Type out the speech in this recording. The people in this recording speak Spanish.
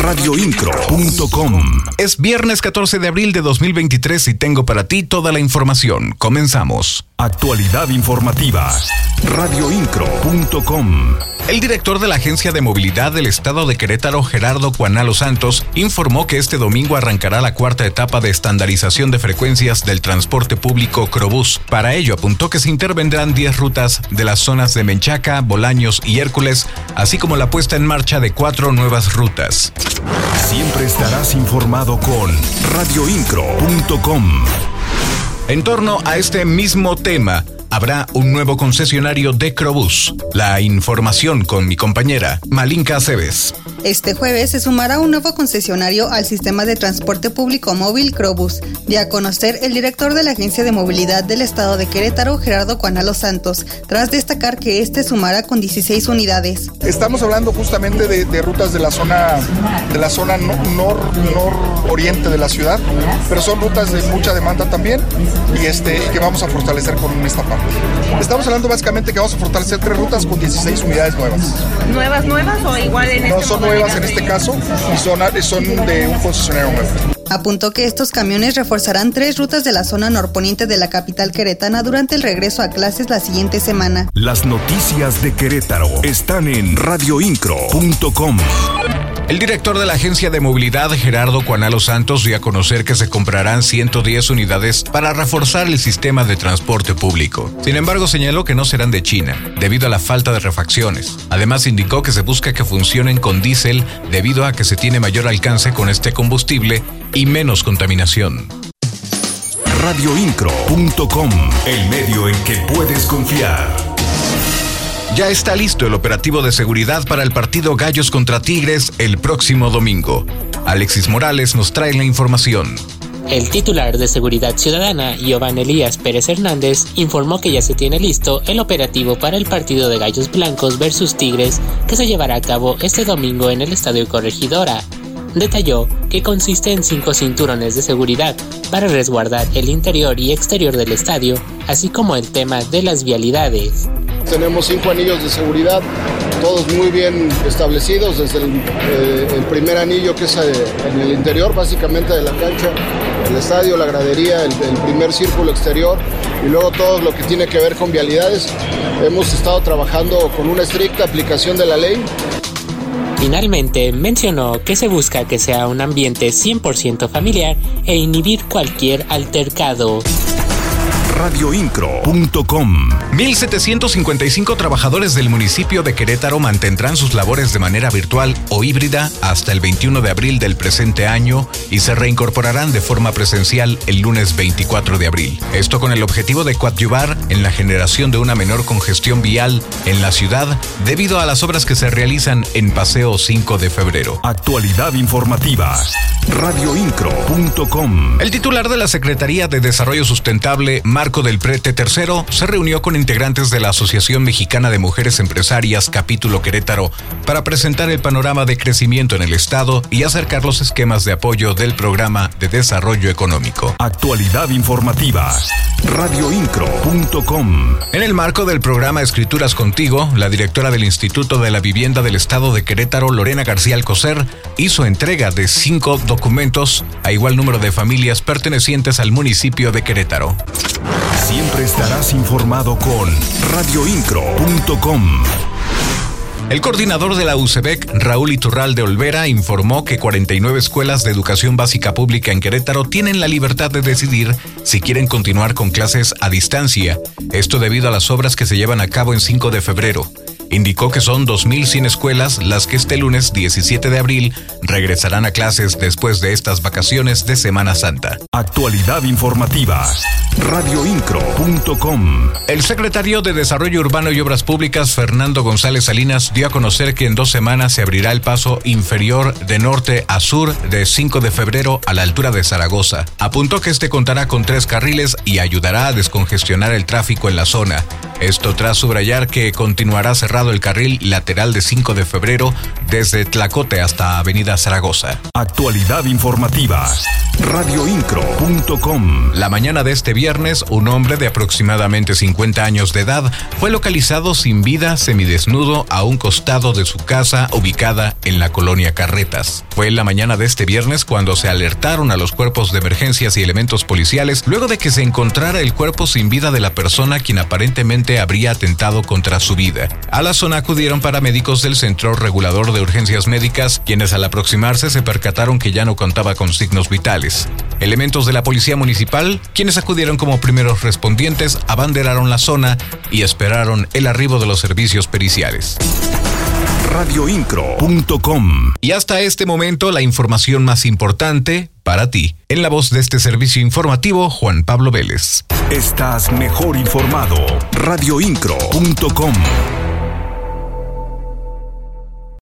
Radioincro.com Es viernes 14 de abril de 2023 y tengo para ti toda la información. Comenzamos. Actualidad informativa. Radioincro.com El director de la Agencia de Movilidad del Estado de Querétaro, Gerardo Cuanalo Santos, informó que este domingo arrancará la cuarta etapa de estandarización de frecuencias del transporte público Crobús. Para ello apuntó que se intervendrán 10 rutas de las zonas de Menchaca, Bolaños y Hércules, así como la puesta en marcha de cuatro nuevas rutas. Siempre estarás informado con radioincro.com. En torno a este mismo tema, habrá un nuevo concesionario de Crobús. La información con mi compañera Malinka Aceves. Este jueves se sumará un nuevo concesionario al sistema de transporte público móvil Crobus, de a conocer el director de la Agencia de Movilidad del Estado de Querétaro, Gerardo Cuanalo Santos, tras destacar que este sumará con 16 unidades. Estamos hablando justamente de, rutas de la zona de la zona nor-oriente de la ciudad, pero son rutas de mucha demanda también y este que vamos a fortalecer con esta parte. Estamos hablando básicamente que vamos a fortalecer tres rutas con 16 unidades nuevas. ¿Nuevas, nuevas o igual en No, este son nuevas en este caso y son, son de un concesionario nuevo. Apuntó que estos camiones reforzarán tres rutas de la zona norponiente de la capital queretana durante el regreso a clases la siguiente semana. Las noticias de Querétaro están en radioincro.com. El director de la Agencia de Movilidad, Gerardo Cuanalo Santos, dio a conocer que se comprarán 110 unidades para reforzar el sistema de transporte público. Sin embargo, señaló que no serán de China, debido a la falta de refacciones. Además, indicó que se busca que funcionen con diésel debido a que se tiene mayor alcance con este combustible y menos contaminación. Radioincro.com, el medio en que puedes confiar. Ya está listo el operativo de seguridad para el partido Gallos contra Tigres el próximo domingo. Alexis Morales nos trae la información. El titular de Seguridad Ciudadana, Giovanni Elías Pérez Hernández, informó que ya se tiene listo el operativo para el partido de Gallos Blancos versus Tigres que se llevará a cabo este domingo en el Estadio Corregidora. Detalló que consiste en cinco cinturones de seguridad para resguardar el interior y exterior del estadio, así como el tema de las vialidades. Tenemos cinco anillos de seguridad, todos muy bien establecidos, desde el, eh, primer anillo que es eh, en el interior básicamente de la cancha, el estadio, la gradería, el, el primer círculo exterior y luego todo lo que tiene que ver con vialidades. Hemos estado trabajando con una estricta aplicación de la ley. Finalmente, mencionó que se busca que sea un ambiente 100% familiar e inhibir cualquier altercado radioincro.com. 1.755 trabajadores del municipio de Querétaro mantendrán sus labores de manera virtual o híbrida hasta el 21 de abril del presente año y se reincorporarán de forma presencial el lunes 24 de abril. Esto con el objetivo de coadyuvar en la generación de una menor congestión vial en la ciudad debido a las obras que se realizan en Paseo 5 de febrero. Actualidad informativa. Radioincro.com. El titular de la Secretaría de Desarrollo Sustentable, Marco del Prete III, se reunió con integrantes de la Asociación Mexicana de Mujeres Empresarias, capítulo Querétaro, para presentar el panorama de crecimiento en el Estado y acercar los esquemas de apoyo del programa de desarrollo económico. Actualidad informativa. Radioincro.com. En el marco del programa Escrituras Contigo, la directora del Instituto de la Vivienda del Estado de Querétaro, Lorena García Alcocer, hizo entrega de cinco documentos a igual número de familias pertenecientes al municipio de Querétaro. Siempre estarás informado con radioincro.com. El coordinador de la UCEBEC, Raúl Iturral de Olvera, informó que 49 escuelas de educación básica pública en Querétaro tienen la libertad de decidir si quieren continuar con clases a distancia, esto debido a las obras que se llevan a cabo en 5 de febrero indicó que son 2.100 escuelas las que este lunes 17 de abril regresarán a clases después de estas vacaciones de Semana Santa. Actualidad informativa. Radioincro.com. El secretario de Desarrollo Urbano y Obras Públicas, Fernando González Salinas, dio a conocer que en dos semanas se abrirá el paso inferior de norte a sur de 5 de febrero a la altura de Zaragoza. Apuntó que este contará con tres carriles y ayudará a descongestionar el tráfico en la zona. Esto tras subrayar que continuará cerrado el carril lateral de 5 de febrero desde Tlacote hasta Avenida Zaragoza. Actualidad informativa. Radioincro.com. La mañana de este viernes, un hombre de aproximadamente 50 años de edad fue localizado sin vida, semidesnudo, a un costado de su casa ubicada en la colonia Carretas. Fue en la mañana de este viernes cuando se alertaron a los cuerpos de emergencias y elementos policiales luego de que se encontrara el cuerpo sin vida de la persona quien aparentemente habría atentado contra su vida. A la zona acudieron paramédicos del Centro Regulador de Urgencias Médicas, quienes al aproximarse se percataron que ya no contaba con signos vitales. Elementos de la Policía Municipal, quienes acudieron como primeros respondientes, abanderaron la zona y esperaron el arribo de los servicios periciales radioincro.com. Y hasta este momento la información más importante para ti. En la voz de este servicio informativo, Juan Pablo Vélez. Estás mejor informado. radioincro.com.